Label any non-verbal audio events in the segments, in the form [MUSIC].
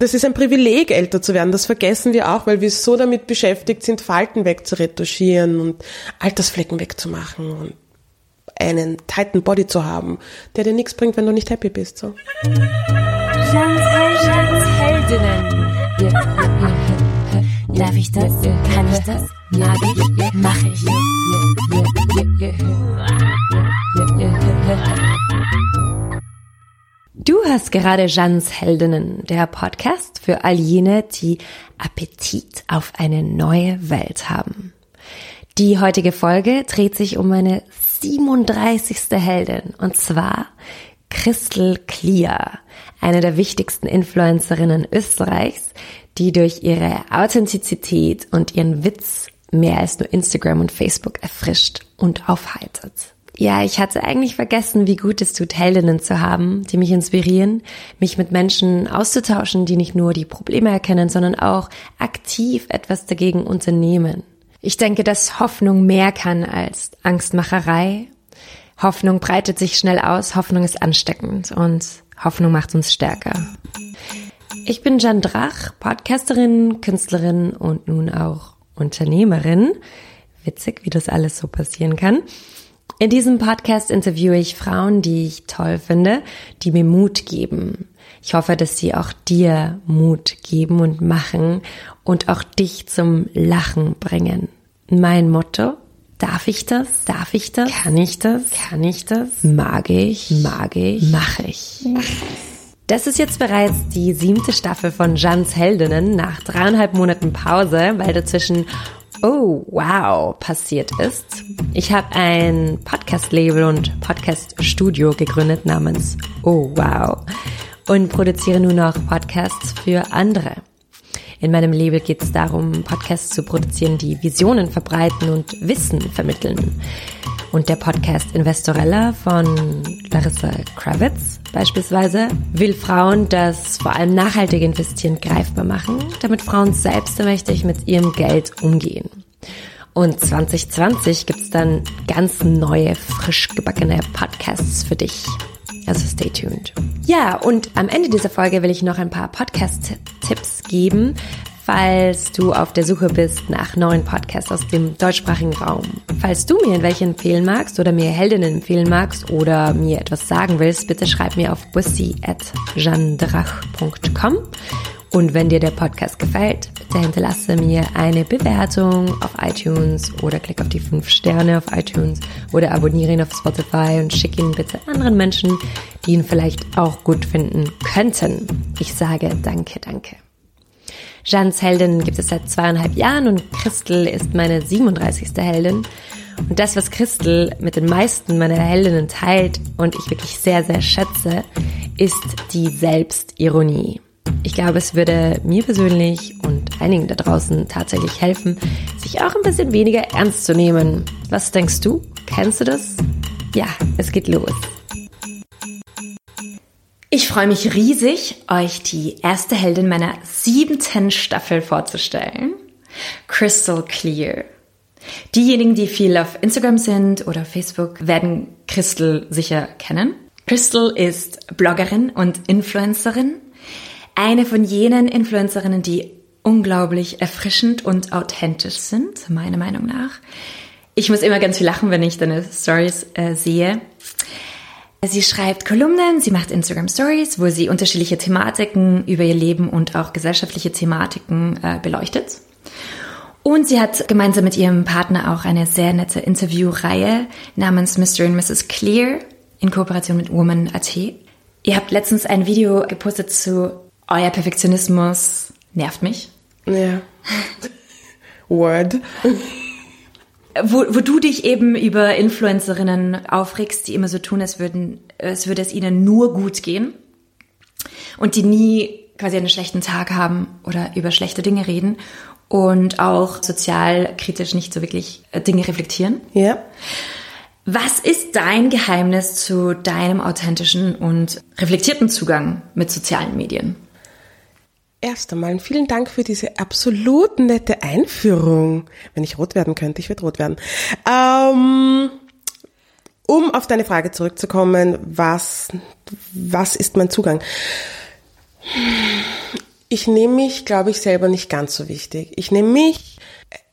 Das ist ein Privileg, älter zu werden. Das vergessen wir auch, weil wir so damit beschäftigt sind, Falten wegzuretuschieren und Altersflecken wegzumachen und einen tighten Body zu haben, der dir nichts bringt, wenn du nicht happy bist. So. Darf ich das? Kann ich das? Mag ich? Mach ich? Du hast gerade Jeans Heldinnen, der Podcast für all jene, die Appetit auf eine neue Welt haben. Die heutige Folge dreht sich um meine 37. Heldin und zwar Crystal Clear, eine der wichtigsten Influencerinnen Österreichs, die durch ihre Authentizität und ihren Witz mehr als nur Instagram und Facebook erfrischt und aufheitert. Ja, ich hatte eigentlich vergessen, wie gut es tut, Heldinnen zu haben, die mich inspirieren, mich mit Menschen auszutauschen, die nicht nur die Probleme erkennen, sondern auch aktiv etwas dagegen unternehmen. Ich denke, dass Hoffnung mehr kann als Angstmacherei. Hoffnung breitet sich schnell aus, Hoffnung ist ansteckend und Hoffnung macht uns stärker. Ich bin Jan Drach, Podcasterin, Künstlerin und nun auch Unternehmerin. Witzig, wie das alles so passieren kann. In diesem Podcast interviewe ich Frauen, die ich toll finde, die mir Mut geben. Ich hoffe, dass sie auch dir Mut geben und machen und auch dich zum Lachen bringen. Mein Motto, darf ich das? Darf ich das? Kann ich das? Kann ich das? Mag ich? Mag ich? Mach ich? Das ist jetzt bereits die siebte Staffel von Jans Heldinnen nach dreieinhalb Monaten Pause, weil dazwischen oh wow passiert ist. Ich habe ein Podcast-Label und Podcast-Studio gegründet namens Oh wow und produziere nun noch Podcasts für andere. In meinem Label geht es darum, Podcasts zu produzieren, die Visionen verbreiten und Wissen vermitteln. Und der Podcast Investorella von Larissa Kravitz beispielsweise will Frauen das vor allem nachhaltige Investieren greifbar machen, damit Frauen selbstmächtig mit ihrem Geld umgehen. Und 2020 gibt's dann ganz neue, frisch gebackene Podcasts für dich. Also stay tuned. Ja, und am Ende dieser Folge will ich noch ein paar Podcast-Tipps geben, falls du auf der Suche bist nach neuen Podcasts aus dem deutschsprachigen Raum. Falls du mir welche empfehlen magst oder mir Heldinnen empfehlen magst oder mir etwas sagen willst, bitte schreib mir auf bussi.jandrach.com und wenn dir der Podcast gefällt, bitte hinterlasse mir eine Bewertung auf iTunes oder klick auf die 5 Sterne auf iTunes oder abonniere ihn auf Spotify und schick ihn bitte anderen Menschen, die ihn vielleicht auch gut finden könnten. Ich sage danke, danke. Jeans Heldin gibt es seit zweieinhalb Jahren und Christel ist meine 37. Heldin. Und das, was Christel mit den meisten meiner Heldinnen teilt und ich wirklich sehr, sehr schätze, ist die Selbstironie. Ich glaube, es würde mir persönlich und einigen da draußen tatsächlich helfen, sich auch ein bisschen weniger ernst zu nehmen. Was denkst du? Kennst du das? Ja, es geht los. Ich freue mich riesig, euch die erste Heldin meiner siebten Staffel vorzustellen. Crystal Clear. Diejenigen, die viel auf Instagram sind oder Facebook, werden Crystal sicher kennen. Crystal ist Bloggerin und Influencerin. Eine von jenen Influencerinnen, die unglaublich erfrischend und authentisch sind, meiner Meinung nach. Ich muss immer ganz viel lachen, wenn ich deine Stories äh, sehe. Sie schreibt Kolumnen, sie macht Instagram Stories, wo sie unterschiedliche Thematiken über ihr Leben und auch gesellschaftliche Thematiken äh, beleuchtet. Und sie hat gemeinsam mit ihrem Partner auch eine sehr nette Interviewreihe namens Mr. and Mrs. Clear in Kooperation mit Woman.at. Ihr habt letztens ein Video gepostet zu Euer Perfektionismus nervt mich. Ja. [LAUGHS] Word wo, wo du dich eben über Influencerinnen aufregst, die immer so tun, als würden, als würde es ihnen nur gut gehen und die nie quasi einen schlechten Tag haben oder über schlechte Dinge reden und auch sozial kritisch nicht so wirklich äh, Dinge reflektieren. Ja. Was ist dein Geheimnis zu deinem authentischen und reflektierten Zugang mit sozialen Medien? Erst einmal vielen Dank für diese absolut nette Einführung. Wenn ich rot werden könnte, ich würde rot werden. Ähm, um auf deine Frage zurückzukommen, was, was ist mein Zugang? Ich nehme mich, glaube ich, selber nicht ganz so wichtig. Ich nehme mich,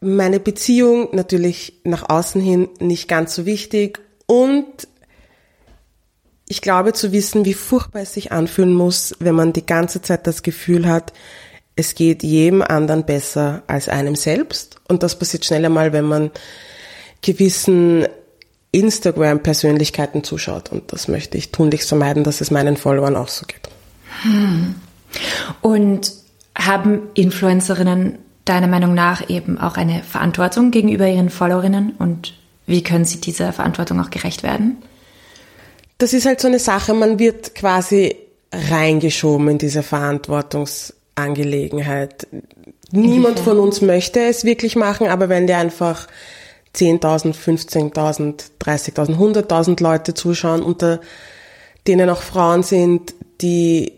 meine Beziehung natürlich nach außen hin nicht ganz so wichtig und ich glaube zu wissen, wie furchtbar es sich anfühlen muss, wenn man die ganze Zeit das Gefühl hat, es geht jedem anderen besser als einem selbst. Und das passiert schnell einmal, wenn man gewissen Instagram-Persönlichkeiten zuschaut. Und das möchte ich tunlichst vermeiden, dass es meinen Followern auch so geht. Hm. Und haben Influencerinnen deiner Meinung nach eben auch eine Verantwortung gegenüber ihren Followerinnen? Und wie können sie dieser Verantwortung auch gerecht werden? Das ist halt so eine Sache, man wird quasi reingeschoben in diese Verantwortungsangelegenheit. Niemand von uns möchte es wirklich machen, aber wenn dir einfach 10.000, 15.000, 30.000, 100.000 Leute zuschauen, unter denen auch Frauen sind, die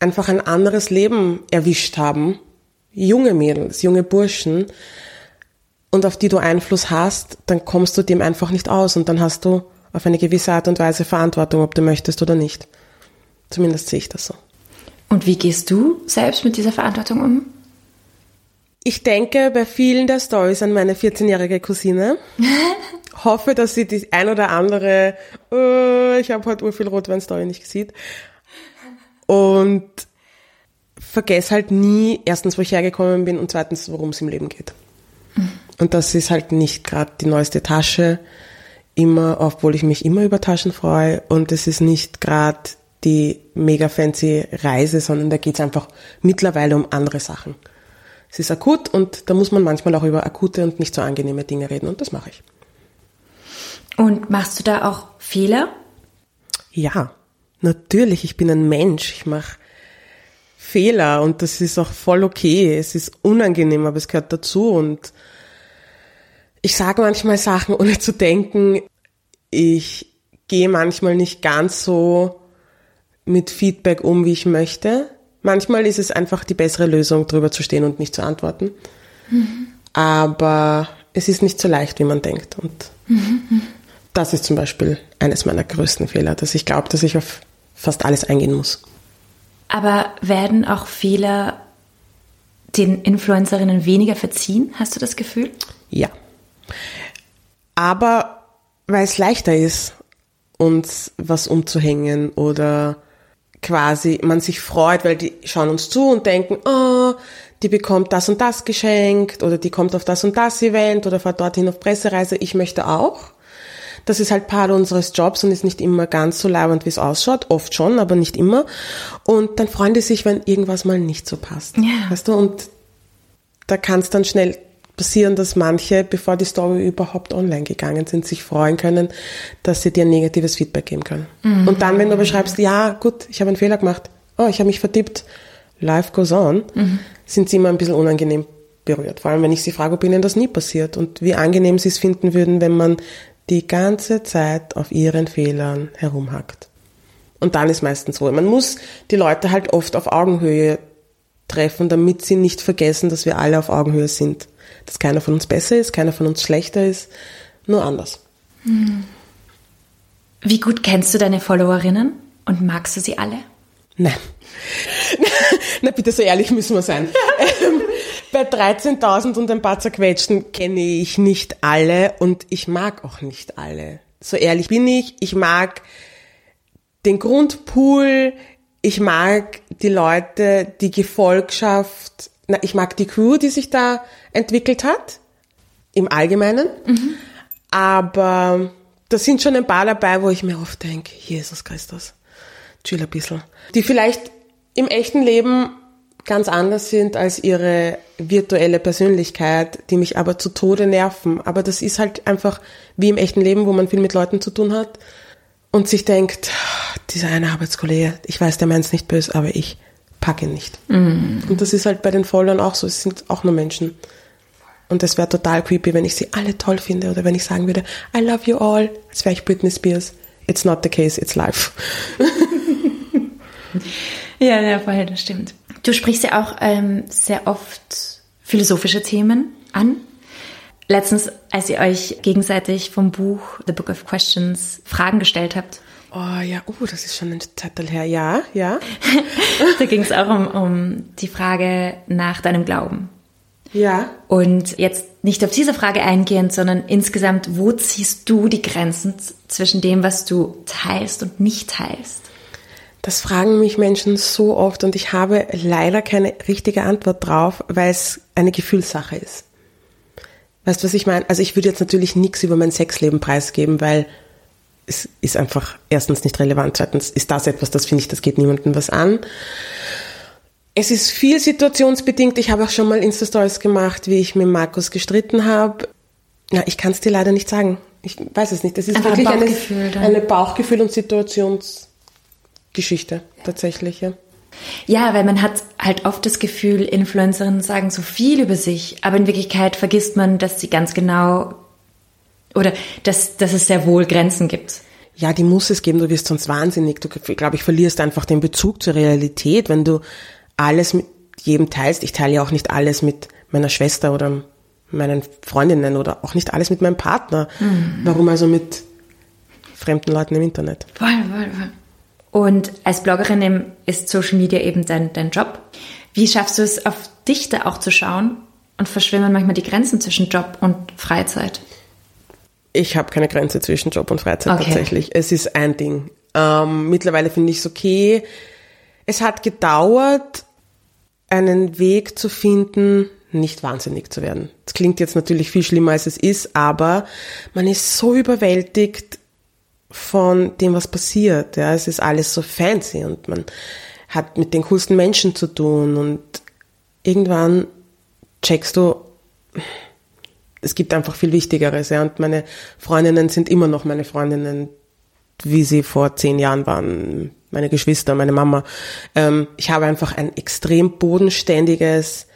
einfach ein anderes Leben erwischt haben. Junge Mädels, junge Burschen. Und auf die du Einfluss hast, dann kommst du dem einfach nicht aus und dann hast du auf eine gewisse Art und Weise Verantwortung, ob du möchtest oder nicht. Zumindest sehe ich das so. Und wie gehst du selbst mit dieser Verantwortung um? Ich denke bei vielen der Stories an meine 14-jährige Cousine. [LAUGHS] Hoffe, dass sie die ein oder andere, oh, ich habe heute urviel Rotwein-Story nicht gesehen. Und vergesse halt nie, erstens, wo ich hergekommen bin und zweitens, worum es im Leben geht. Mhm. Und das ist halt nicht gerade die neueste Tasche, immer, obwohl ich mich immer über Taschen freue. Und es ist nicht gerade die mega fancy Reise, sondern da geht es einfach mittlerweile um andere Sachen. Es ist akut und da muss man manchmal auch über akute und nicht so angenehme Dinge reden und das mache ich. Und machst du da auch Fehler? Ja, natürlich. Ich bin ein Mensch. Ich mache Fehler und das ist auch voll okay. Es ist unangenehm, aber es gehört dazu und ich sage manchmal Sachen, ohne zu denken. Ich gehe manchmal nicht ganz so mit Feedback um, wie ich möchte. Manchmal ist es einfach die bessere Lösung, drüber zu stehen und nicht zu antworten. Mhm. Aber es ist nicht so leicht, wie man denkt. Und mhm. das ist zum Beispiel eines meiner größten Fehler, dass ich glaube, dass ich auf fast alles eingehen muss. Aber werden auch Fehler den Influencerinnen weniger verziehen? Hast du das Gefühl? Ja. Aber weil es leichter ist, uns was umzuhängen oder quasi man sich freut, weil die schauen uns zu und denken, oh, die bekommt das und das geschenkt oder die kommt auf das und das Event oder fährt dorthin auf Pressereise, ich möchte auch. Das ist halt Part unseres Jobs und ist nicht immer ganz so leibend, wie es ausschaut. Oft schon, aber nicht immer. Und dann freuen die sich, wenn irgendwas mal nicht so passt. Ja. Weißt du, und da kann es dann schnell passieren, dass manche, bevor die Story überhaupt online gegangen sind, sich freuen können, dass sie dir negatives Feedback geben können. Mhm. Und dann, wenn du beschreibst, ja, gut, ich habe einen Fehler gemacht, oh, ich habe mich vertippt, life goes on, mhm. sind sie immer ein bisschen unangenehm berührt. Vor allem, wenn ich sie frage, ob ihnen das nie passiert und wie angenehm sie es finden würden, wenn man die ganze Zeit auf ihren Fehlern herumhackt. Und dann ist meistens so. Man muss die Leute halt oft auf Augenhöhe treffen, damit sie nicht vergessen, dass wir alle auf Augenhöhe sind dass keiner von uns besser ist, keiner von uns schlechter ist, nur anders. Hm. Wie gut kennst du deine Followerinnen und magst du sie alle? Nein. [LAUGHS] Na bitte, so ehrlich müssen wir sein. Ähm, bei 13.000 und ein paar zerquetschten kenne ich nicht alle und ich mag auch nicht alle. So ehrlich bin ich. Ich mag den Grundpool, ich mag die Leute, die Gefolgschaft, na, ich mag die Crew, die sich da entwickelt hat, im Allgemeinen. Mhm. Aber da sind schon ein paar dabei, wo ich mir oft denke, Jesus Christus, chill ein bisschen. Die vielleicht im echten Leben ganz anders sind als ihre virtuelle Persönlichkeit, die mich aber zu Tode nerven. Aber das ist halt einfach wie im echten Leben, wo man viel mit Leuten zu tun hat und sich denkt, dieser eine Arbeitskollege, ich weiß, der meint es nicht böse, aber ich packe nicht. Mm. Und das ist halt bei den Followern auch so, es sind auch nur Menschen. Und es wäre total creepy, wenn ich sie alle toll finde oder wenn ich sagen würde, I love you all, als wäre ich Britney Spears. It's not the case, it's life. [LAUGHS] ja, ja, voll, das stimmt. Du sprichst ja auch ähm, sehr oft philosophische Themen an. Letztens, als ihr euch gegenseitig vom Buch The Book of Questions Fragen gestellt habt, Oh ja, oh, das ist schon ein Zettel her. Ja, ja. [LAUGHS] da ging es auch um, um die Frage nach deinem Glauben. Ja. Und jetzt nicht auf diese Frage eingehend, sondern insgesamt, wo ziehst du die Grenzen zwischen dem, was du teilst und nicht teilst? Das fragen mich Menschen so oft und ich habe leider keine richtige Antwort drauf, weil es eine Gefühlssache ist. Weißt du, was ich meine? Also ich würde jetzt natürlich nichts über mein Sexleben preisgeben, weil es ist einfach erstens nicht relevant, zweitens ist das etwas, das finde ich, das geht niemandem was an. Es ist viel situationsbedingt. Ich habe auch schon mal Insta-Stories gemacht, wie ich mit Markus gestritten habe. Ja, ich kann es dir leider nicht sagen. Ich weiß es nicht. Das ist Einfach wirklich ein Bauchgefühl eine, eine Bauchgefühl- und Situationsgeschichte tatsächlich. Ja. Ja, weil man hat halt oft das Gefühl, Influencerinnen sagen so viel über sich, aber in Wirklichkeit vergisst man, dass sie ganz genau oder dass, dass es sehr wohl Grenzen gibt. Ja, die muss es geben, du wirst sonst wahnsinnig. Du, glaube ich, verlierst einfach den Bezug zur Realität, wenn du alles mit jedem teilst. Ich teile ja auch nicht alles mit meiner Schwester oder meinen Freundinnen oder auch nicht alles mit meinem Partner. Mhm. Warum also mit fremden Leuten im Internet? Voll, voll, voll. Und als Bloggerin ist Social Media eben dein, dein Job. Wie schaffst du es, auf dich da auch zu schauen und verschwimmen manchmal die Grenzen zwischen Job und Freizeit? Ich habe keine Grenze zwischen Job und Freizeit okay. tatsächlich. Es ist ein Ding. Ähm, mittlerweile finde ich es okay. Es hat gedauert, einen Weg zu finden, nicht wahnsinnig zu werden. Das klingt jetzt natürlich viel schlimmer, als es ist, aber man ist so überwältigt von dem, was passiert. Ja, es ist alles so fancy und man hat mit den coolsten Menschen zu tun und irgendwann checkst du, es gibt einfach viel Wichtigeres. Ja, und meine Freundinnen sind immer noch meine Freundinnen, wie sie vor zehn Jahren waren meine Geschwister, meine Mama. Ähm, ich habe einfach ein extrem bodenständiges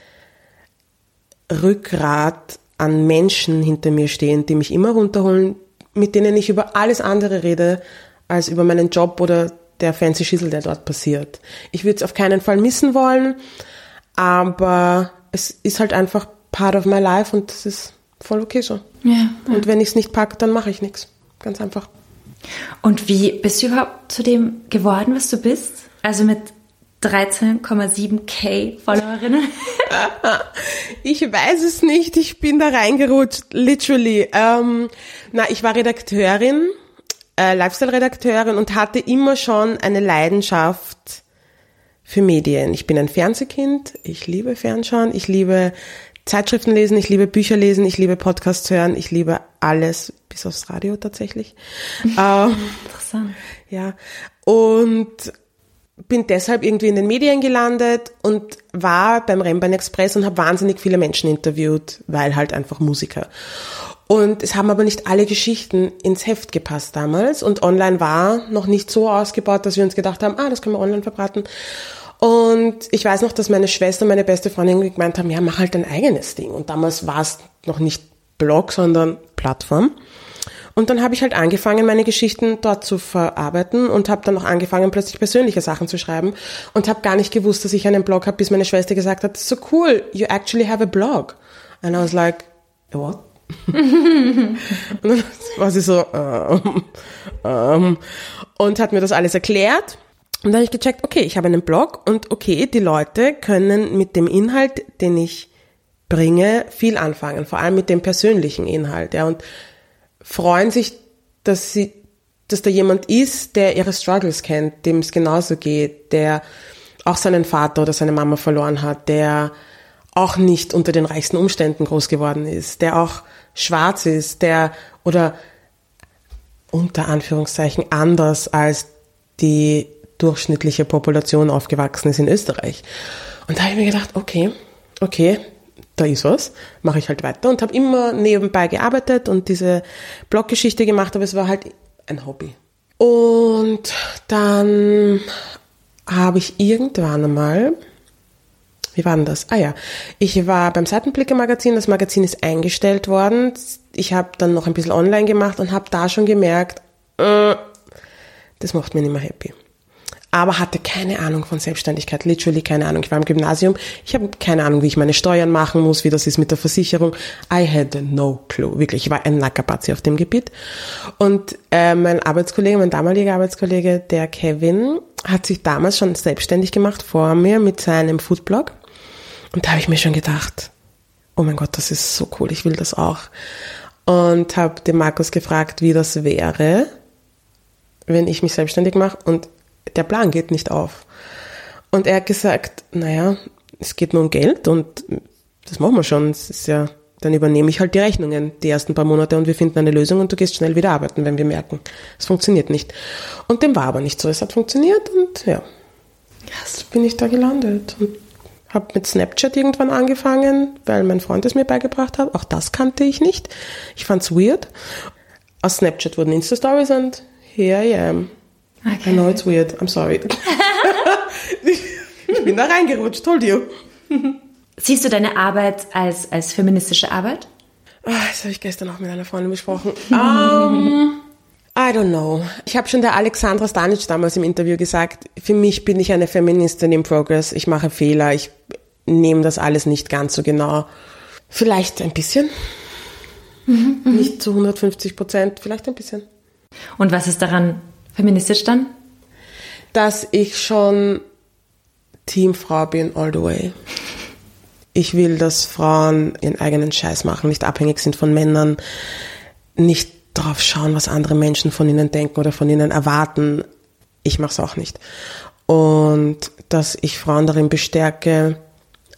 Rückgrat an Menschen hinter mir stehen, die mich immer runterholen, mit denen ich über alles andere rede, als über meinen Job oder der fancy Schissel, der dort passiert. Ich würde es auf keinen Fall missen wollen, aber es ist halt einfach part of my life und das ist voll okay so. Ja, ja. Und wenn ich es nicht packe, dann mache ich nichts. Ganz einfach. Und wie bist du überhaupt zu dem geworden, was du bist? Also mit 13,7k Followerinnen? [LAUGHS] ich weiß es nicht. Ich bin da reingerutscht, literally. Ähm, na, ich war Redakteurin, äh, Lifestyle-Redakteurin und hatte immer schon eine Leidenschaft für Medien. Ich bin ein Fernsehkind. Ich liebe Fernschauen. Ich liebe Zeitschriften lesen. Ich liebe Bücher lesen. Ich liebe Podcasts hören. Ich liebe alles bis aufs Radio tatsächlich. [LAUGHS] ähm, Interessant. Ja. Und bin deshalb irgendwie in den Medien gelandet und war beim Rennbahn Express und habe wahnsinnig viele Menschen interviewt, weil halt einfach Musiker. Und es haben aber nicht alle Geschichten ins Heft gepasst damals und online war noch nicht so ausgebaut, dass wir uns gedacht haben, ah, das können wir online verbraten. Und ich weiß noch, dass meine Schwester, meine beste Freundin gemeint haben, ja, mach halt dein eigenes Ding. Und damals war es noch nicht Blog, sondern Plattform. Und dann habe ich halt angefangen, meine Geschichten dort zu verarbeiten und habe dann auch angefangen, plötzlich persönliche Sachen zu schreiben und habe gar nicht gewusst, dass ich einen Blog habe, bis meine Schwester gesagt hat, so cool, you actually have a blog. And I was like, what? [LAUGHS] und dann war sie so, ähm, ähm, und hat mir das alles erklärt. Und dann habe ich gecheckt, okay, ich habe einen Blog und okay, die Leute können mit dem Inhalt, den ich bringe, viel anfangen, vor allem mit dem persönlichen Inhalt. Ja, und freuen sich, dass sie, dass da jemand ist, der ihre Struggles kennt, dem es genauso geht, der auch seinen Vater oder seine Mama verloren hat, der auch nicht unter den reichsten Umständen groß geworden ist, der auch schwarz ist, der oder unter Anführungszeichen anders als die durchschnittliche Population aufgewachsen ist in Österreich. Und da habe ich mir gedacht, okay, okay, da ist was, mache ich halt weiter und habe immer nebenbei gearbeitet und diese Bloggeschichte gemacht, aber es war halt ein Hobby. Und dann habe ich irgendwann einmal, wie war denn das? Ah ja, ich war beim Seitenblicke Magazin, das Magazin ist eingestellt worden. Ich habe dann noch ein bisschen online gemacht und habe da schon gemerkt, äh, das macht mir nicht mehr happy. Aber hatte keine Ahnung von Selbstständigkeit, literally keine Ahnung. Ich war im Gymnasium, ich habe keine Ahnung, wie ich meine Steuern machen muss, wie das ist mit der Versicherung. I had no clue, wirklich. Ich war ein Nackerpatzi auf dem Gebiet. Und äh, mein Arbeitskollege, mein damaliger Arbeitskollege, der Kevin, hat sich damals schon selbstständig gemacht vor mir mit seinem Foodblog. Und da habe ich mir schon gedacht, oh mein Gott, das ist so cool, ich will das auch. Und habe den Markus gefragt, wie das wäre, wenn ich mich selbstständig mache. Und der Plan geht nicht auf. Und er hat gesagt, naja, es geht nur um Geld und das machen wir schon. Es ist ja, dann übernehme ich halt die Rechnungen die ersten paar Monate und wir finden eine Lösung und du gehst schnell wieder arbeiten, wenn wir merken, es funktioniert nicht. Und dem war aber nicht so. Es hat funktioniert und ja, jetzt bin ich da gelandet und habe mit Snapchat irgendwann angefangen, weil mein Freund es mir beigebracht hat. Auch das kannte ich nicht. Ich fand's weird. Aus Snapchat wurden Insta-Stories und here I am. Okay. I know it's weird. I'm sorry. [LAUGHS] ich bin da reingerutscht, told you. Siehst du deine Arbeit als, als feministische Arbeit? Ah, das habe ich gestern auch mit einer Freundin besprochen. Um, I don't know. Ich habe schon der Alexandra Stanic damals im Interview gesagt, für mich bin ich eine Feministin in Progress. Ich mache Fehler. Ich nehme das alles nicht ganz so genau. Vielleicht ein bisschen. Mhm, mhm. nicht zu 150 Prozent, vielleicht ein bisschen. Und was ist daran Feministisch dann? Dass ich schon Teamfrau bin all the way. Ich will, dass Frauen ihren eigenen Scheiß machen, nicht abhängig sind von Männern, nicht drauf schauen, was andere Menschen von ihnen denken oder von ihnen erwarten. Ich mache es auch nicht. Und dass ich Frauen darin bestärke,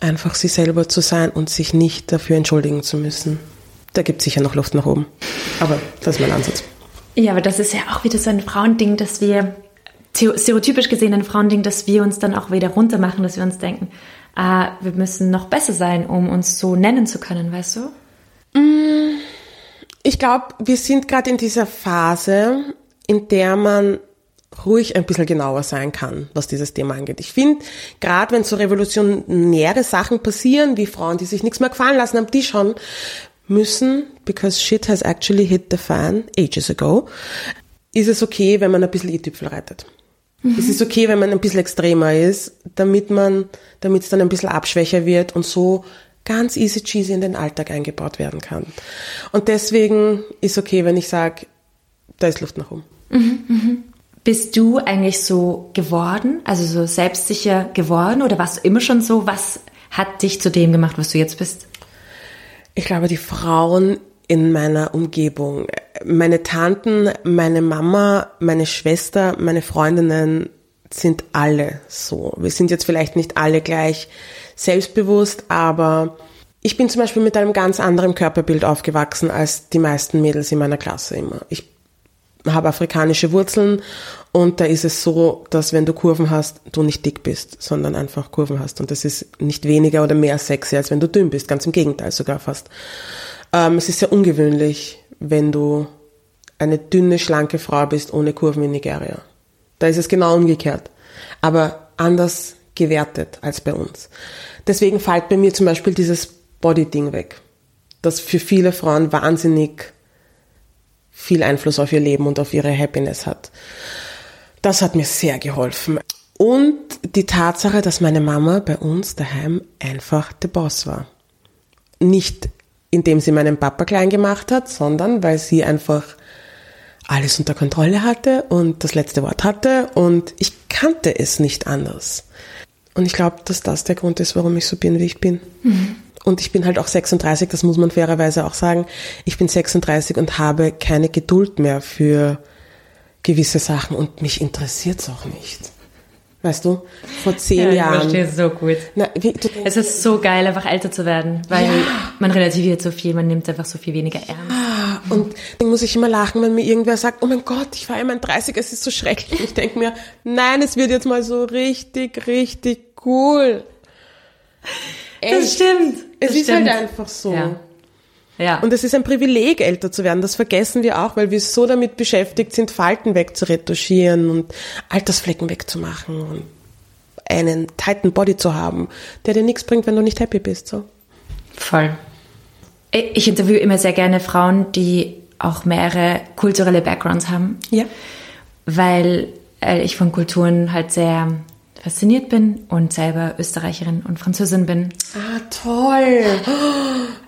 einfach sie selber zu sein und sich nicht dafür entschuldigen zu müssen. Da gibt es sicher noch Luft nach oben. Aber das ist mein Ansatz. Ja, aber das ist ja auch wieder so ein Frauending, dass wir, stereotypisch gesehen ein Frauending, dass wir uns dann auch wieder runter machen, dass wir uns denken, ah, wir müssen noch besser sein, um uns so nennen zu können, weißt du? Mm, ich glaube, wir sind gerade in dieser Phase, in der man ruhig ein bisschen genauer sein kann, was dieses Thema angeht. Ich finde, gerade wenn so revolutionäre Sachen passieren, wie Frauen, die sich nichts mehr gefallen lassen haben, die schon, müssen, because shit has actually hit the fan ages ago, ist es okay, wenn man ein bisschen i-Tüpfel reitet. Mhm. Es ist okay, wenn man ein bisschen extremer ist, damit man, damit es dann ein bisschen abschwächer wird und so ganz easy cheesy in den Alltag eingebaut werden kann. Und deswegen ist okay, wenn ich sage, da ist Luft nach oben. Mhm, mh. Bist du eigentlich so geworden, also so selbstsicher geworden oder warst du immer schon so? Was hat dich zu dem gemacht, was du jetzt bist? Ich glaube, die Frauen in meiner Umgebung, meine Tanten, meine Mama, meine Schwester, meine Freundinnen sind alle so. Wir sind jetzt vielleicht nicht alle gleich selbstbewusst, aber ich bin zum Beispiel mit einem ganz anderen Körperbild aufgewachsen als die meisten Mädels in meiner Klasse immer. Ich habe afrikanische Wurzeln und da ist es so, dass wenn du Kurven hast, du nicht dick bist, sondern einfach Kurven hast. Und das ist nicht weniger oder mehr sexy, als wenn du dünn bist. Ganz im Gegenteil sogar fast. Ähm, es ist sehr ungewöhnlich, wenn du eine dünne, schlanke Frau bist ohne Kurven in Nigeria. Da ist es genau umgekehrt. Aber anders gewertet als bei uns. Deswegen fällt bei mir zum Beispiel dieses Body-Ding weg. Das für viele Frauen wahnsinnig viel Einfluss auf ihr Leben und auf ihre Happiness hat. Das hat mir sehr geholfen. Und die Tatsache, dass meine Mama bei uns daheim einfach der Boss war. Nicht indem sie meinen Papa klein gemacht hat, sondern weil sie einfach alles unter Kontrolle hatte und das letzte Wort hatte und ich kannte es nicht anders. Und ich glaube, dass das der Grund ist, warum ich so bin, wie ich bin. Mhm. Und ich bin halt auch 36, das muss man fairerweise auch sagen. Ich bin 36 und habe keine Geduld mehr für gewisse Sachen und mich interessiert es auch nicht. Weißt du, vor zehn ja, Jahren. Ich verstehe es so gut. Na, wie, es ist so geil, einfach älter zu werden, weil ja. man relativiert so viel, man nimmt einfach so viel weniger ernst. Ah, und dann muss ich immer lachen, wenn mir irgendwer sagt, oh mein Gott, ich war immer 30, es ist so schrecklich. Ich denke mir, nein, es wird jetzt mal so richtig, richtig cool. Echt. Das stimmt. Es ist stimmt. halt einfach so. Ja. Ja. Und es ist ein Privileg, älter zu werden. Das vergessen wir auch, weil wir so damit beschäftigt sind, Falten wegzuretuschieren und Altersflecken wegzumachen und einen tighten Body zu haben, der dir nichts bringt, wenn du nicht happy bist. So. Voll. Ich interviewe immer sehr gerne Frauen, die auch mehrere kulturelle Backgrounds haben. Ja. Weil äh, ich von Kulturen halt sehr fasziniert bin und selber Österreicherin und Französin bin. Ah, toll.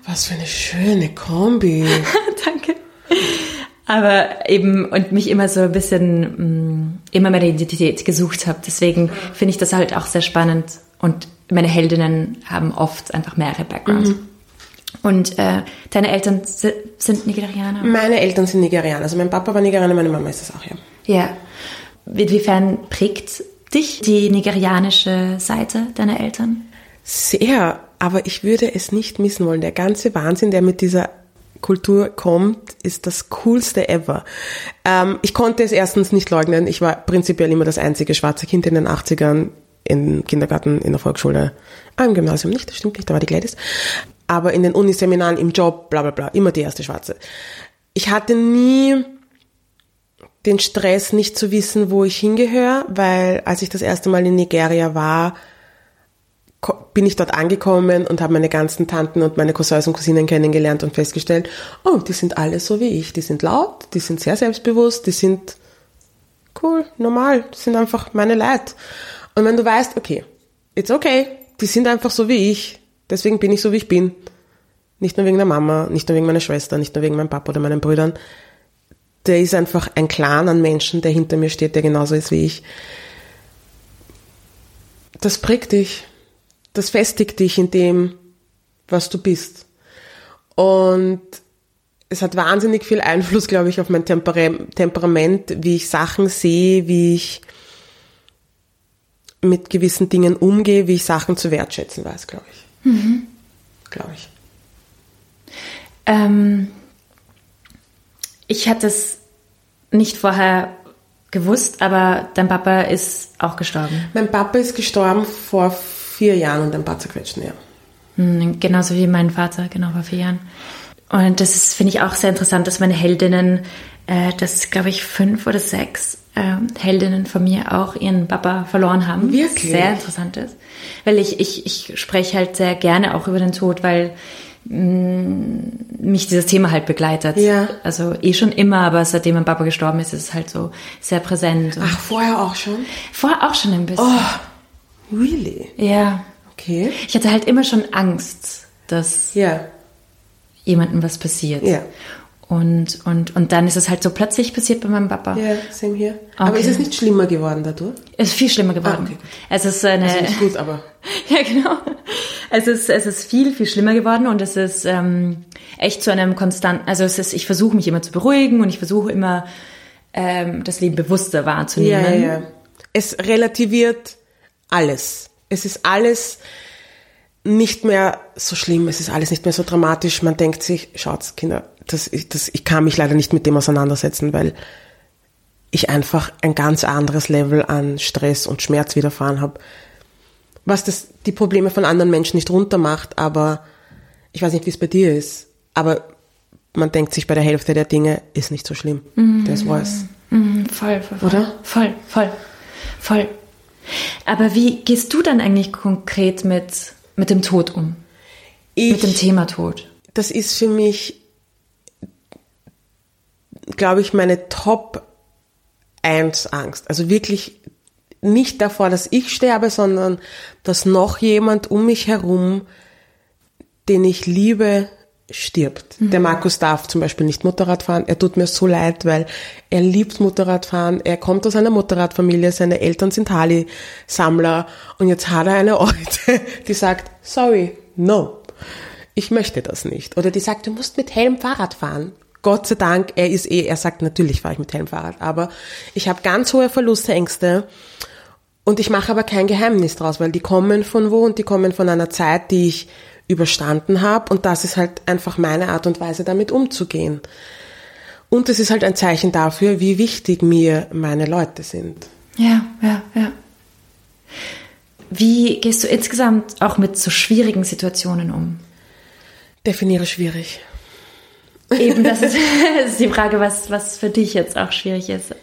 Was für eine schöne Kombi. [LAUGHS] Danke. Aber eben und mich immer so ein bisschen mh, immer meine Identität gesucht habe. Deswegen finde ich das halt auch sehr spannend. Und meine Heldinnen haben oft einfach mehrere Backgrounds. Mhm. Und äh, deine Eltern sind Nigerianer? Meine Eltern sind Nigerianer. Also mein Papa war Nigerianer, meine Mama ist es auch, ja. Ja. Inwiefern prägt dich die nigerianische Seite deiner Eltern? Sehr, aber ich würde es nicht missen wollen. Der ganze Wahnsinn, der mit dieser Kultur kommt, ist das coolste ever. Ähm, ich konnte es erstens nicht leugnen. Ich war prinzipiell immer das einzige schwarze Kind in den 80ern im Kindergarten, in der Volksschule, im Gymnasium nicht, das stimmt nicht, da war die Gladys. Aber in den Uniseminaren, im Job, bla bla bla, immer die erste Schwarze. Ich hatte nie den Stress, nicht zu wissen, wo ich hingehöre, weil als ich das erste Mal in Nigeria war, bin ich dort angekommen und habe meine ganzen Tanten und meine Cousins und Cousinen kennengelernt und festgestellt, oh, die sind alle so wie ich. Die sind laut, die sind sehr selbstbewusst, die sind cool, normal, die sind einfach meine Leute. Und wenn du weißt, okay, it's okay, die sind einfach so wie ich, deswegen bin ich so wie ich bin. Nicht nur wegen der Mama, nicht nur wegen meiner Schwester, nicht nur wegen meinem Papa oder meinen Brüdern, der ist einfach ein Clan an Menschen, der hinter mir steht, der genauso ist wie ich. Das prägt dich. Das festigt dich in dem, was du bist. Und es hat wahnsinnig viel Einfluss, glaube ich, auf mein Temperament, wie ich Sachen sehe, wie ich mit gewissen Dingen umgehe, wie ich Sachen zu wertschätzen weiß, glaube ich. Mhm. Glaube ich. Ähm, ich hatte es nicht vorher gewusst, aber dein Papa ist auch gestorben. Mein Papa ist gestorben vor vier Jahren und ein paar zerquetschten Jahren. Hm, genauso wie mein Vater, genau vor vier Jahren. Und das finde ich auch sehr interessant, dass meine Heldinnen, äh, das glaube ich fünf oder sechs äh, Heldinnen von mir auch ihren Papa verloren haben. Wirklich? Sehr interessant ist. Weil ich, ich, ich spreche halt sehr gerne auch über den Tod, weil mich dieses Thema halt begleitet. Ja. Also eh schon immer, aber seitdem mein Papa gestorben ist, ist es halt so sehr präsent. Ach, vorher auch schon? Vorher auch schon ein bisschen. Oh, really? Ja. Okay. Ich hatte halt immer schon Angst, dass ja. jemandem was passiert. Ja. Und, und, und dann ist es halt so plötzlich passiert bei meinem Papa. Ja, same hier. Okay. Aber ist es nicht schlimmer geworden dadurch? Es ist viel schlimmer geworden. Ah, okay, Es ist eine. Also nicht gut, aber. [LAUGHS] ja, genau. Es ist, es ist viel, viel schlimmer geworden und es ist ähm, echt zu einem konstanten. Also es ist, ich versuche mich immer zu beruhigen und ich versuche immer ähm, das Leben bewusster wahrzunehmen. Ja, ja, ja. Es relativiert alles. Es ist alles nicht mehr so schlimm, es ist alles nicht mehr so dramatisch. Man denkt sich, schaut, Kinder, das, das, ich kann mich leider nicht mit dem auseinandersetzen, weil ich einfach ein ganz anderes Level an Stress und Schmerz widerfahren habe. Was das, die Probleme von anderen Menschen nicht runter macht, aber ich weiß nicht, wie es bei dir ist, aber man denkt sich bei der Hälfte der Dinge, ist nicht so schlimm. Mhm. Das war's. Mhm, voll, voll, voll. Oder? Voll, voll, voll. Aber wie gehst du dann eigentlich konkret mit, mit dem Tod um? Ich, mit dem Thema Tod? Das ist für mich glaube ich, meine Top 1 Angst. Also wirklich nicht davor, dass ich sterbe, sondern dass noch jemand um mich herum, den ich liebe, stirbt. Mhm. Der Markus darf zum Beispiel nicht Motorrad fahren. Er tut mir so leid, weil er liebt Motorradfahren. Er kommt aus einer Motorradfamilie. Seine Eltern sind Harley-Sammler. Und jetzt hat er eine Eute, die sagt, sorry, no. Ich möchte das nicht. Oder die sagt, du musst mit Helm Fahrrad fahren. Gott sei Dank, er ist eh, er sagt, natürlich fahre ich mit Helmfahrrad, aber ich habe ganz hohe Verlustängste und ich mache aber kein Geheimnis draus, weil die kommen von wo und die kommen von einer Zeit, die ich überstanden habe und das ist halt einfach meine Art und Weise, damit umzugehen. Und es ist halt ein Zeichen dafür, wie wichtig mir meine Leute sind. Ja, ja, ja. Wie gehst du insgesamt auch mit so schwierigen Situationen um? Definiere schwierig. Eben, das ist, [LAUGHS] das ist die Frage, was, was für dich jetzt auch schwierig ist.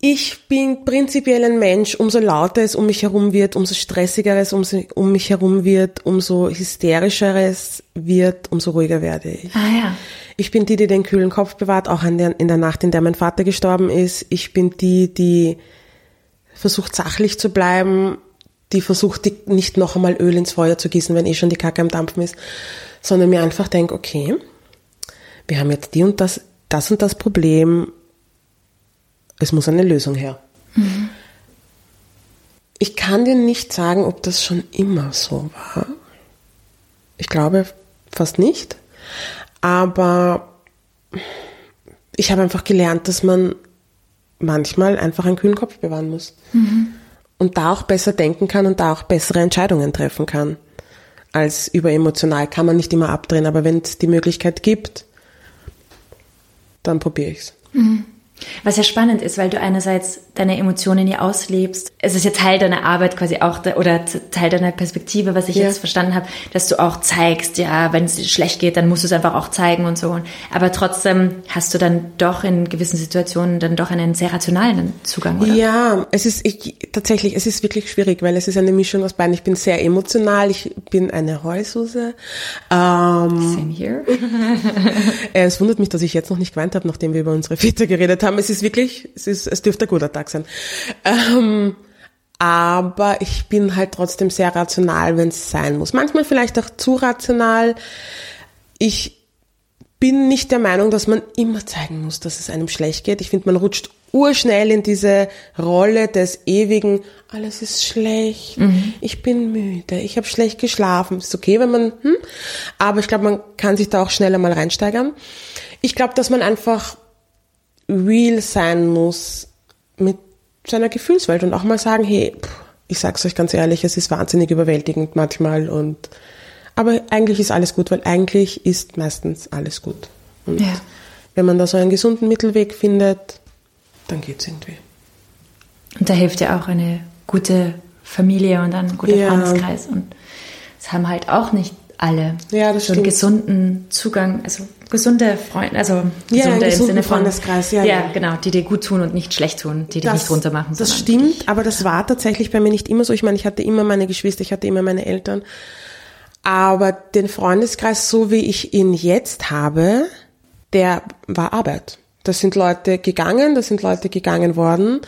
Ich bin prinzipiell ein Mensch, umso lauter es um mich herum wird, umso stressiger es um, um mich herum wird, umso hysterischeres wird, umso ruhiger werde ich. Ah ja. Ich bin die, die den kühlen Kopf bewahrt, auch der, in der Nacht, in der mein Vater gestorben ist. Ich bin die, die versucht sachlich zu bleiben, die versucht, die nicht noch einmal Öl ins Feuer zu gießen, wenn eh schon die Kacke am Dampfen ist, sondern mir einfach denke, okay, wir haben jetzt die und das, das und das Problem, es muss eine Lösung her. Mhm. Ich kann dir nicht sagen, ob das schon immer so war. Ich glaube fast nicht. Aber ich habe einfach gelernt, dass man manchmal einfach einen kühlen Kopf bewahren muss. Mhm. Und da auch besser denken kann und da auch bessere Entscheidungen treffen kann. Als überemotional kann man nicht immer abdrehen, aber wenn es die Möglichkeit gibt, dann probiere ich's. Mhm. Was ja spannend ist, weil du einerseits deine Emotionen ja auslebst. Es ist ja Teil deiner Arbeit quasi auch, oder Teil deiner Perspektive, was ich ja. jetzt verstanden habe, dass du auch zeigst, ja, wenn es schlecht geht, dann musst du es einfach auch zeigen und so. Aber trotzdem hast du dann doch in gewissen Situationen dann doch einen sehr rationalen Zugang, oder? Ja, es ist ich, tatsächlich, es ist wirklich schwierig, weil es ist eine Mischung aus beiden. Ich bin sehr emotional, ich bin eine Heulsuse. Ähm. [LAUGHS] es wundert mich, dass ich jetzt noch nicht geweint habe, nachdem wir über unsere Väter geredet haben haben. Es ist wirklich, es ist, es dürfte ein guter Tag sein. Ähm, aber ich bin halt trotzdem sehr rational, wenn es sein muss. Manchmal vielleicht auch zu rational. Ich bin nicht der Meinung, dass man immer zeigen muss, dass es einem schlecht geht. Ich finde, man rutscht urschnell in diese Rolle des ewigen, alles ist schlecht, mhm. ich bin müde, ich habe schlecht geschlafen. Ist okay, wenn man, hm? aber ich glaube, man kann sich da auch schneller mal reinsteigern. Ich glaube, dass man einfach real sein muss mit seiner Gefühlswelt und auch mal sagen, hey, ich sag's euch ganz ehrlich, es ist wahnsinnig überwältigend manchmal und aber eigentlich ist alles gut, weil eigentlich ist meistens alles gut. Und ja. wenn man da so einen gesunden Mittelweg findet, dann geht's irgendwie. Und da hilft ja auch eine gute Familie und ein guter ja. Freundeskreis und es haben halt auch nicht alle ja, das so einen gesunden Zugang, also gesunde Freunde, also gesunde ja, im Sinne von Freundeskreis, ja, ja, genau, die dir gut tun und nicht schlecht tun, die dich nicht runter machen. Das stimmt, aber das war tatsächlich bei mir nicht immer so. Ich meine, ich hatte immer meine Geschwister, ich hatte immer meine Eltern, aber den Freundeskreis, so wie ich ihn jetzt habe, der war Arbeit. Da sind Leute gegangen, da sind Leute gegangen worden,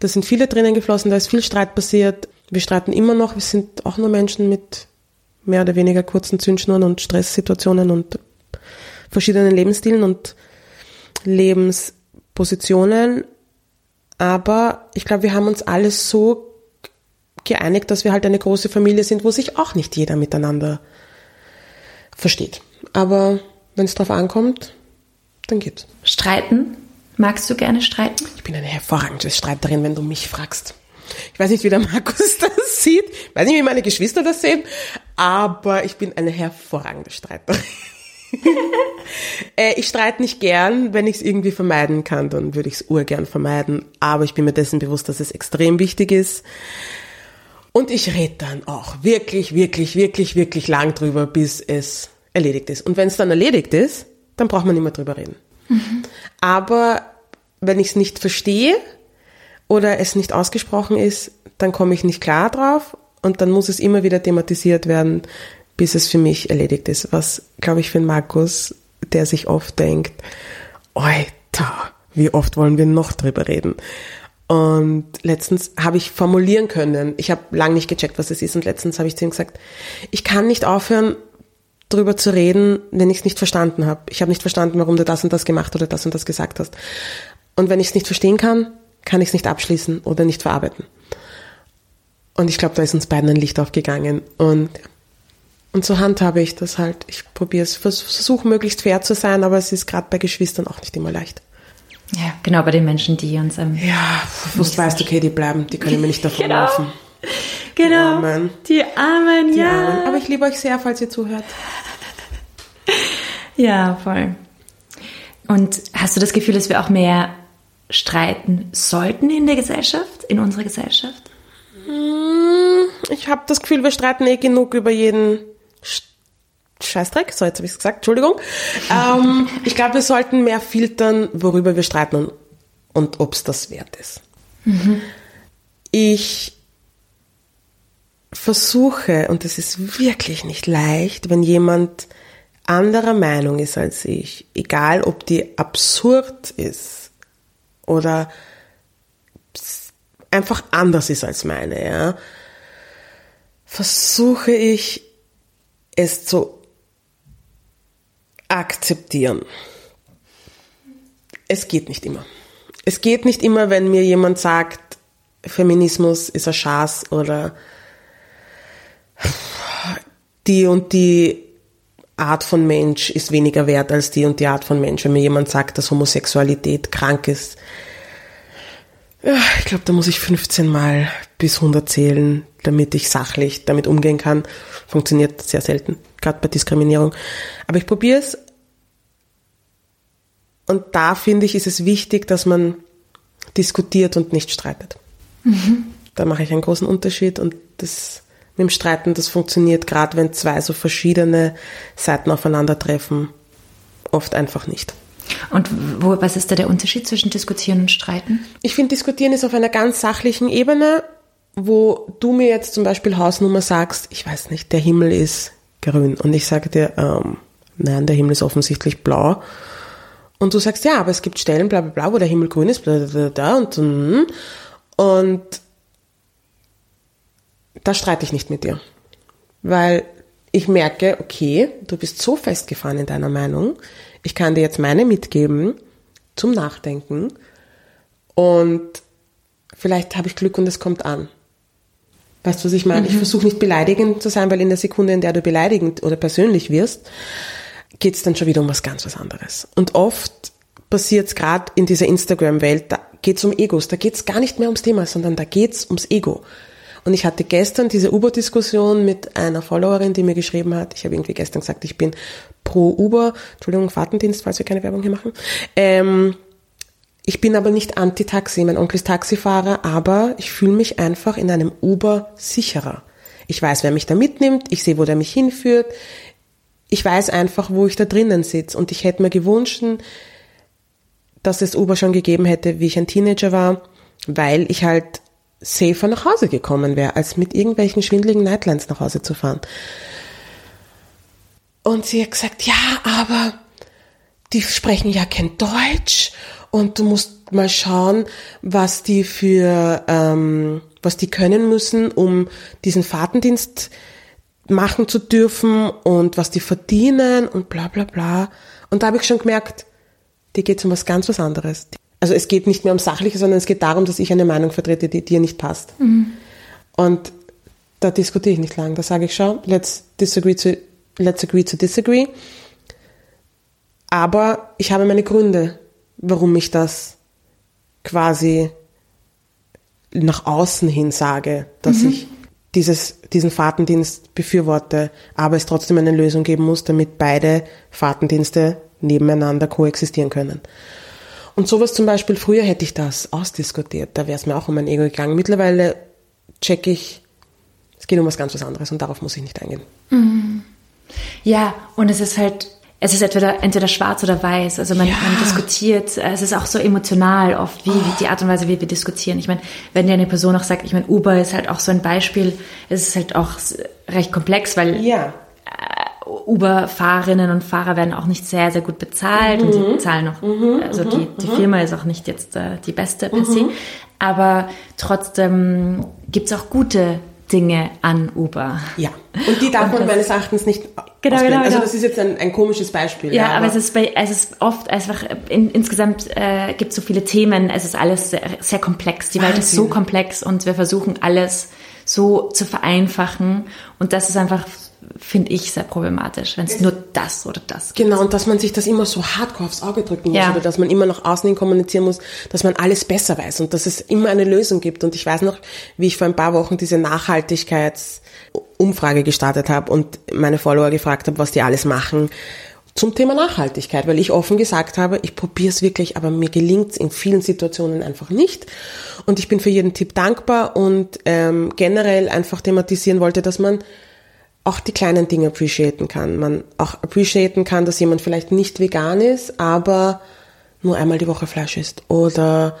da sind viele drinnen geflossen, da ist viel Streit passiert. Wir streiten immer noch, wir sind auch nur Menschen mit mehr oder weniger kurzen Zündschnuren und Stresssituationen und verschiedenen Lebensstilen und Lebenspositionen. Aber ich glaube, wir haben uns alles so geeinigt, dass wir halt eine große Familie sind, wo sich auch nicht jeder miteinander versteht. Aber wenn es drauf ankommt, dann geht's. Streiten? Magst du gerne streiten? Ich bin eine hervorragende Streiterin, wenn du mich fragst. Ich weiß nicht, wie der Markus [LAUGHS] das sieht. Ich weiß nicht, wie meine Geschwister das sehen. Aber ich bin eine hervorragende Streiterin. [LAUGHS] äh, ich streite nicht gern, wenn ich es irgendwie vermeiden kann, dann würde ich es urgern vermeiden. Aber ich bin mir dessen bewusst, dass es extrem wichtig ist. Und ich rede dann auch wirklich, wirklich, wirklich, wirklich lang drüber, bis es erledigt ist. Und wenn es dann erledigt ist, dann braucht man nicht mehr drüber reden. Mhm. Aber wenn ich es nicht verstehe oder es nicht ausgesprochen ist, dann komme ich nicht klar drauf und dann muss es immer wieder thematisiert werden, bis es für mich erledigt ist. Was, glaube ich, für Markus, der sich oft denkt, Alter, wie oft wollen wir noch drüber reden? Und letztens habe ich formulieren können, ich habe lang nicht gecheckt, was es ist, und letztens habe ich zu ihm gesagt, ich kann nicht aufhören, drüber zu reden, wenn ich es nicht verstanden habe. Ich habe nicht verstanden, warum du das und das gemacht oder das und das gesagt hast. Und wenn ich es nicht verstehen kann, kann ich es nicht abschließen oder nicht verarbeiten. Und ich glaube, da ist uns beiden ein Licht aufgegangen. Und. Und so handhabe ich das halt. Ich probiere es, versuche möglichst fair zu sein, aber es ist gerade bei Geschwistern auch nicht immer leicht. Ja, genau, bei den Menschen, die uns ähm, Ja, wusst weißt, okay, die bleiben, die können mir nicht davon [LAUGHS] genau. [LAUGHS] Genau. Die Armen. Die Armen, die ja. Armen. Aber ich liebe euch sehr, falls ihr zuhört. [LAUGHS] Ja, voll. Und hast du das Gefühl, dass wir auch mehr streiten sollten in der Gesellschaft, in unserer Gesellschaft? Hm, ich habe das Gefühl, wir streiten eh genug über jeden Scheißdreck, so jetzt habe ich es gesagt, Entschuldigung. [LAUGHS] Ähm, ich glaube, wir sollten mehr filtern, worüber wir streiten und, und ob es das wert ist. Ich versuche, und das ist wirklich nicht leicht, wenn jemand anderer Meinung ist als ich, egal ob die absurd ist oder einfach anders ist als meine, ja, versuche ich es zu akzeptieren. Es geht nicht immer. Es geht nicht immer, wenn mir jemand sagt, Feminismus ist ein Schaß oder die und die Art von Mensch ist weniger wert als die und die Art von Mensch. Wenn mir jemand sagt, dass Homosexualität krank ist, ich glaube, da muss ich 15 Mal bis 100 zählen, damit ich sachlich damit umgehen kann. Funktioniert sehr selten, gerade bei Diskriminierung. Aber ich probiere es. Und da finde ich, ist es wichtig, dass man diskutiert und nicht streitet. Mhm. Da mache ich einen großen Unterschied und das mit dem Streiten, das funktioniert gerade, wenn zwei so verschiedene Seiten aufeinandertreffen, oft einfach nicht. Und wo, was ist da der Unterschied zwischen diskutieren und streiten? Ich finde, diskutieren ist auf einer ganz sachlichen Ebene, wo du mir jetzt zum Beispiel Hausnummer sagst, ich weiß nicht, der Himmel ist grün und ich sage dir, ähm, nein, der Himmel ist offensichtlich blau. Und du sagst, ja, aber es gibt Stellen, bla bla bla, wo der Himmel grün ist, bla bla bla, und, und da streite ich nicht mit dir. Weil ich merke, okay, du bist so festgefahren in deiner Meinung, ich kann dir jetzt meine mitgeben zum Nachdenken und vielleicht habe ich Glück und es kommt an. Weißt du, was ich meine? Mhm. Ich versuche nicht beleidigend zu sein, weil in der Sekunde, in der du beleidigend oder persönlich wirst, geht es dann schon wieder um was ganz was anderes. Und oft passiert es gerade in dieser Instagram-Welt, da geht es um Egos, da geht es gar nicht mehr ums Thema, sondern da geht es ums Ego. Und ich hatte gestern diese Uber-Diskussion mit einer Followerin, die mir geschrieben hat. Ich habe irgendwie gestern gesagt, ich bin pro Uber. Entschuldigung, Fahrtendienst, falls wir keine Werbung hier machen. Ähm, ich bin aber nicht anti-Taxi. Mein Onkel ist Taxifahrer, aber ich fühle mich einfach in einem Uber sicherer. Ich weiß, wer mich da mitnimmt. Ich sehe, wo der mich hinführt. Ich weiß einfach, wo ich da drinnen sitze. Und ich hätte mir gewünscht, dass es Uber schon gegeben hätte, wie ich ein Teenager war, weil ich halt safer nach Hause gekommen wäre, als mit irgendwelchen schwindligen Nightlines nach Hause zu fahren. Und sie hat gesagt, ja, aber die sprechen ja kein Deutsch und du musst mal schauen, was die für, ähm, was die können müssen, um diesen Fahrtendienst machen zu dürfen und was die verdienen und bla bla bla. Und da habe ich schon gemerkt, die geht um was ganz was anderes also es geht nicht mehr um Sachliche, sondern es geht darum, dass ich eine Meinung vertrete, die dir nicht passt. Mhm. Und da diskutiere ich nicht lang. Da sage ich, schau, let's disagree to, let's agree to disagree. Aber ich habe meine Gründe, warum ich das quasi nach außen hin sage, dass mhm. ich dieses, diesen Fahrtendienst befürworte, aber es trotzdem eine Lösung geben muss, damit beide Fahrtendienste nebeneinander koexistieren können. Und sowas zum Beispiel, früher hätte ich das ausdiskutiert, da wäre es mir auch um mein Ego gegangen. Mittlerweile check ich, es geht um was ganz was anderes und darauf muss ich nicht eingehen. Mhm. Ja, und es ist halt, es ist entweder, entweder schwarz oder weiß. Also man, ja. man diskutiert, es ist auch so emotional oft, wie, oh. die Art und Weise, wie wir diskutieren. Ich meine, wenn dir eine Person auch sagt, ich meine, Uber ist halt auch so ein Beispiel, es ist halt auch recht komplex, weil ja Uber-Fahrerinnen und Fahrer werden auch nicht sehr, sehr gut bezahlt mhm. und sie zahlen noch, mhm. also die, die mhm. Firma ist auch nicht jetzt äh, die beste per se, mhm. aber trotzdem gibt es auch gute Dinge an Uber. Ja, und die [LAUGHS] darf und man meines Erachtens nicht genau, genau, Also das ist jetzt ein, ein komisches Beispiel. Ja, ja aber, aber, es ist bei, es ist oft einfach, in, insgesamt äh, gibt es so viele Themen, es ist alles sehr, sehr komplex. Die Welt ist so komplex und wir versuchen alles so zu vereinfachen und das ist einfach finde ich sehr problematisch, wenn es nur das oder das gibt. Genau, und dass man sich das immer so hardcore aufs Auge drücken muss ja. oder dass man immer nach außen hin kommunizieren muss, dass man alles besser weiß und dass es immer eine Lösung gibt. Und ich weiß noch, wie ich vor ein paar Wochen diese Nachhaltigkeitsumfrage gestartet habe und meine Follower gefragt habe, was die alles machen zum Thema Nachhaltigkeit, weil ich offen gesagt habe, ich probiere es wirklich, aber mir gelingt es in vielen Situationen einfach nicht. Und ich bin für jeden Tipp dankbar und ähm, generell einfach thematisieren wollte, dass man auch die kleinen Dinge appreciaten kann. Man auch appreciaten kann, dass jemand vielleicht nicht vegan ist, aber nur einmal die Woche Fleisch isst oder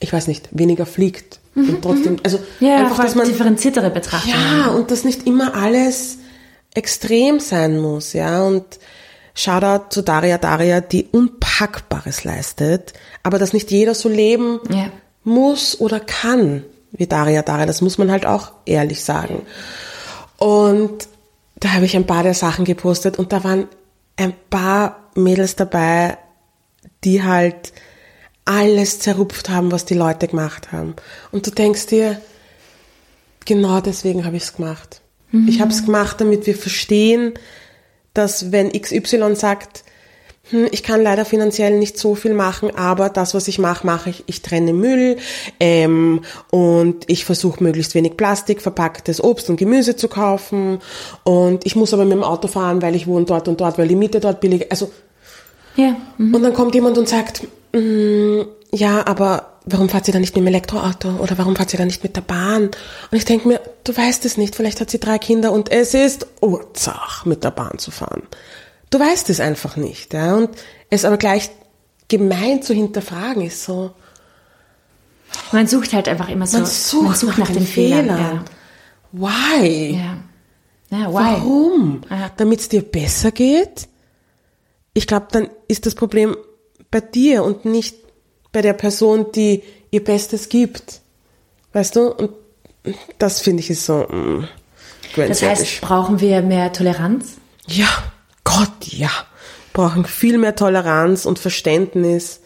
ich weiß nicht, weniger fliegt. Und trotzdem, also Mhm, Ja, einfach, dass man differenziertere Betrachtung. ja, und dass nicht immer alles extrem sein muss, ja. Und Shoutout zu Daria Daria, die Unpackbares leistet, aber dass nicht jeder so leben Ja. muss oder kann wie Daria Daria. Das muss man halt auch ehrlich sagen. Und da habe ich ein paar der Sachen gepostet und da waren ein paar Mädels dabei, die halt alles zerrupft haben, was die Leute gemacht haben. Und du denkst dir, genau deswegen habe ich es gemacht. Ich habe es gemacht, damit wir verstehen, dass wenn XY sagt, hm, ich kann leider finanziell nicht so viel machen, aber das, was ich mache, mache ich. Ich trenne Müll ähm, und ich versuche möglichst wenig Plastik, verpacktes Obst und Gemüse zu kaufen und ich muss aber mit dem Auto fahren, weil ich wohne dort und dort, weil die Miete dort billig. Also Ja. Mhm. und dann kommt jemand und sagt, mm, ja, aber warum fahrt sie dann nicht mit dem Elektroauto oder warum fahrt sie dann nicht mit der Bahn? Und ich denke mir, du weißt es nicht, vielleicht hat sie drei Kinder und es ist Urzach, mit der Bahn zu fahren. Du weißt es einfach nicht, ja, und es aber gleich gemein zu hinterfragen ist so, Man sucht halt einfach immer so. man sucht, nach, den, Fehlern. Why? Ja. ja. Ja, why? Warum? Damit es dir besser geht? Ich glaube, dann ist das Problem bei dir und nicht bei der Person, die ihr Bestes gibt. Weißt du? Und das finde ich ist so mm, Das heißt, brauchen wir mehr Toleranz? ja, Gott, ja. Brauchen viel mehr Toleranz und Verständnis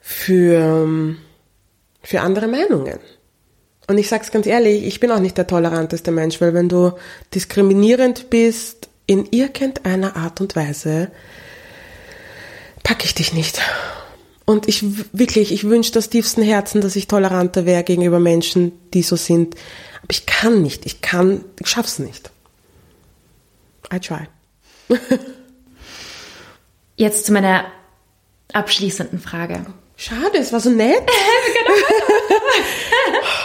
für, ähm, für andere Meinungen. Und ich sag's ganz ehrlich, ich bin auch nicht der toleranteste Mensch, weil wenn du diskriminierend bist in irgendeiner Art und Weise, packe ich dich nicht. Und ich wirklich, ich wünsche aus tiefstem Herzen, dass ich toleranter wäre gegenüber Menschen, die so sind. Aber ich kann nicht. Ich kann, ich schaff's nicht. I try. [LAUGHS] Jetzt zu meiner abschließenden Frage. Schade, es war so nett. [LAUGHS]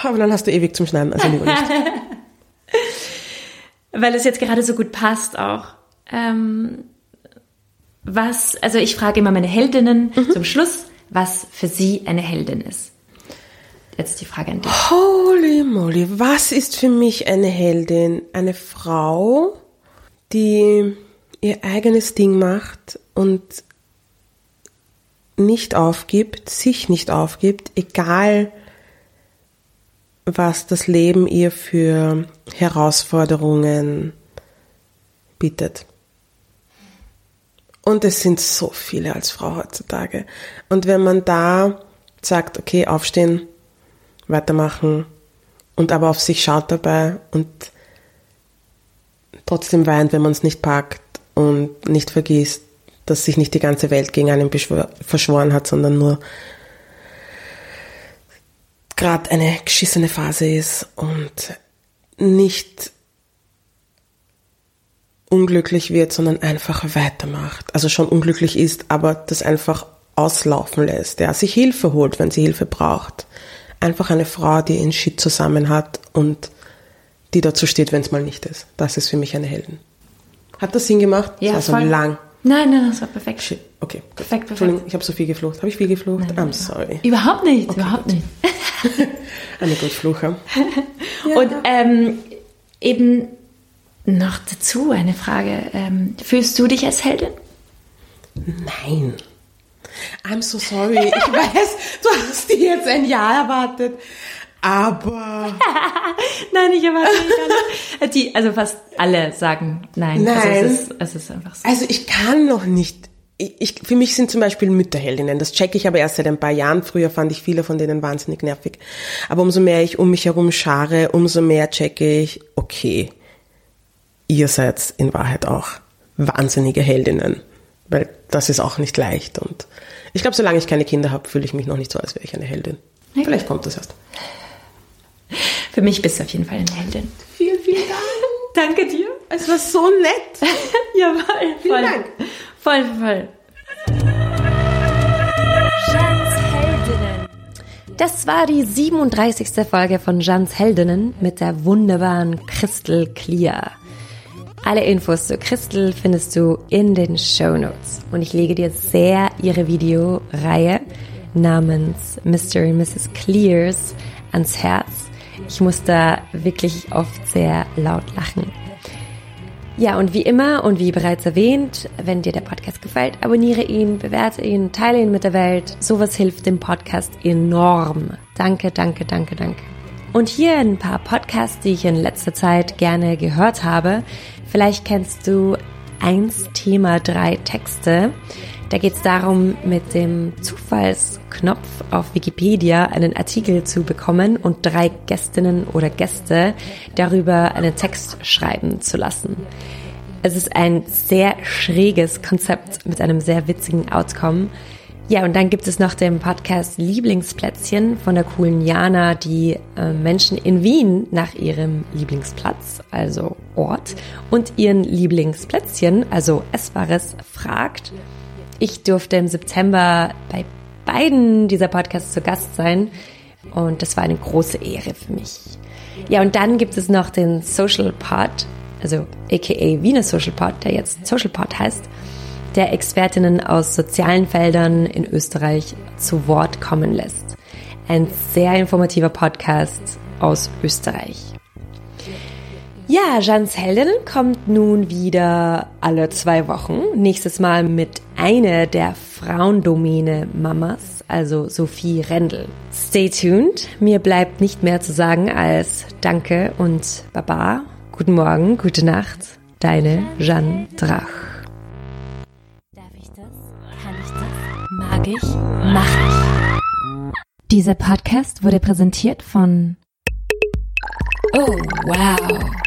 Aber dann hast du ewig zum Schneiden, also lieber nicht. [LAUGHS] Weil es jetzt gerade so gut passt auch. Ähm, was, also ich frage immer meine Heldinnen zum Schluss, was für sie eine Heldin ist. Jetzt die Frage an dich. Holy moly, was ist für mich eine Heldin? Eine Frau, die ihr eigenes Ding macht und nicht aufgibt, sich nicht aufgibt, egal was das Leben ihr für Herausforderungen bietet. Und es sind so viele als Frau heutzutage. Und wenn man da sagt, okay, aufstehen, weitermachen und aber auf sich schaut dabei und trotzdem weint, wenn man es nicht packt und nicht vergisst, dass sich nicht die ganze Welt gegen einen verschworen hat, sondern nur gerade eine geschissene Phase ist und nicht unglücklich wird, sondern einfach weitermacht. Also schon unglücklich ist, aber das einfach auslaufen lässt, ja, sich Hilfe holt, wenn sie Hilfe braucht. Einfach eine Frau, die ihren Shit zusammen hat und die dazu steht, wenn es mal nicht ist. Das ist für mich eine Heldin. Hat das Sinn gemacht? Ja, das war so voll. lang. Nein, nein, das war perfekt. Shit. Okay. gut. Perfekt, perfekt. Entschuldigung, ich habe so viel geflucht. Habe ich viel geflucht? I'm sorry. Überhaupt nicht, überhaupt nicht. [LAUGHS] Eine gut Fluche. [LAUGHS] Und ähm, eben noch dazu eine Frage. Ähm, fühlst du dich als Heldin? Nein. I'm so sorry. Ich [LAUGHS] weiß, du hast dir jetzt ein Ja erwartet. Aber [LAUGHS] Nein, ich erwarte nicht. Die, also fast alle sagen nein. Nein. Also es, ist, es ist einfach so. Also ich kann noch nicht. Ich, ich, für mich sind zum Beispiel Mütterheldinnen. Das checke ich aber erst seit ein paar Jahren. Früher fand ich viele von denen wahnsinnig nervig. Aber umso mehr ich um mich herum schare, umso mehr checke ich, okay, ihr seid in Wahrheit auch wahnsinnige Heldinnen. Weil das ist auch nicht leicht. Und ich glaube, solange ich keine Kinder habe, fühle ich mich noch nicht so, als wäre ich eine Heldin. Okay. Vielleicht kommt das erst. Für mich bist du auf jeden Fall eine Heldin. Vielen, vielen Dank. [LAUGHS] Danke dir. Es war so nett. [LAUGHS] Ja, voll. Vielen voll. Dank. Voll, voll. Das war die 37. Folge von Jans Heldinnen mit der wunderbaren Crystal Clear. Alle Infos zu Crystal findest du in den Show Notes. Und ich lege dir sehr ihre Videoreihe namens Mr. und Mrs. Clears ans Herz. Ich muss da wirklich oft sehr laut lachen. Ja, und wie immer und wie bereits erwähnt, wenn dir der Podcast gefällt, abonniere ihn, bewerte ihn, teile ihn mit der Welt. Sowas hilft dem Podcast enorm. Danke, danke, danke, danke. Und hier ein paar Podcasts, die ich in letzter Zeit gerne gehört habe. Vielleicht kennst du eins Thema drei Texte. Da geht es darum, mit dem Zufallsknopf auf Wikipedia einen Artikel zu bekommen und drei Gästinnen oder Gäste darüber einen Text schreiben zu lassen. Es ist ein sehr schräges Konzept mit einem sehr witzigen Outcome. Ja, und dann gibt es noch den Podcast Lieblingsplätzchen von der coolen Jana, die äh, Menschen in Wien nach ihrem Lieblingsplatz, also Ort, und ihren Lieblingsplätzchen, also Essbares, fragt. Ich durfte im September bei beiden dieser Podcasts zu Gast sein und das war eine große Ehre für mich. Ja, und dann gibt es noch den Social Pod, also aka Wiener Social Pod, der jetzt Social Pod heißt der Expertinnen aus sozialen Feldern in Österreich zu Wort kommen lässt. Ein sehr informativer Podcast aus Österreich. Ja, Jans Heldinnen kommt nun wieder alle zwei Wochen. Nächstes Mal mit einer der Frauendomäne Mamas, also Sophie Rendel. Stay tuned. Mir bleibt nicht mehr zu sagen als Danke und Baba. Guten Morgen, gute Nacht. Deine Jeanne Drach. Mag ich, mach ich. Dieser Podcast wurde präsentiert von Oh, wow.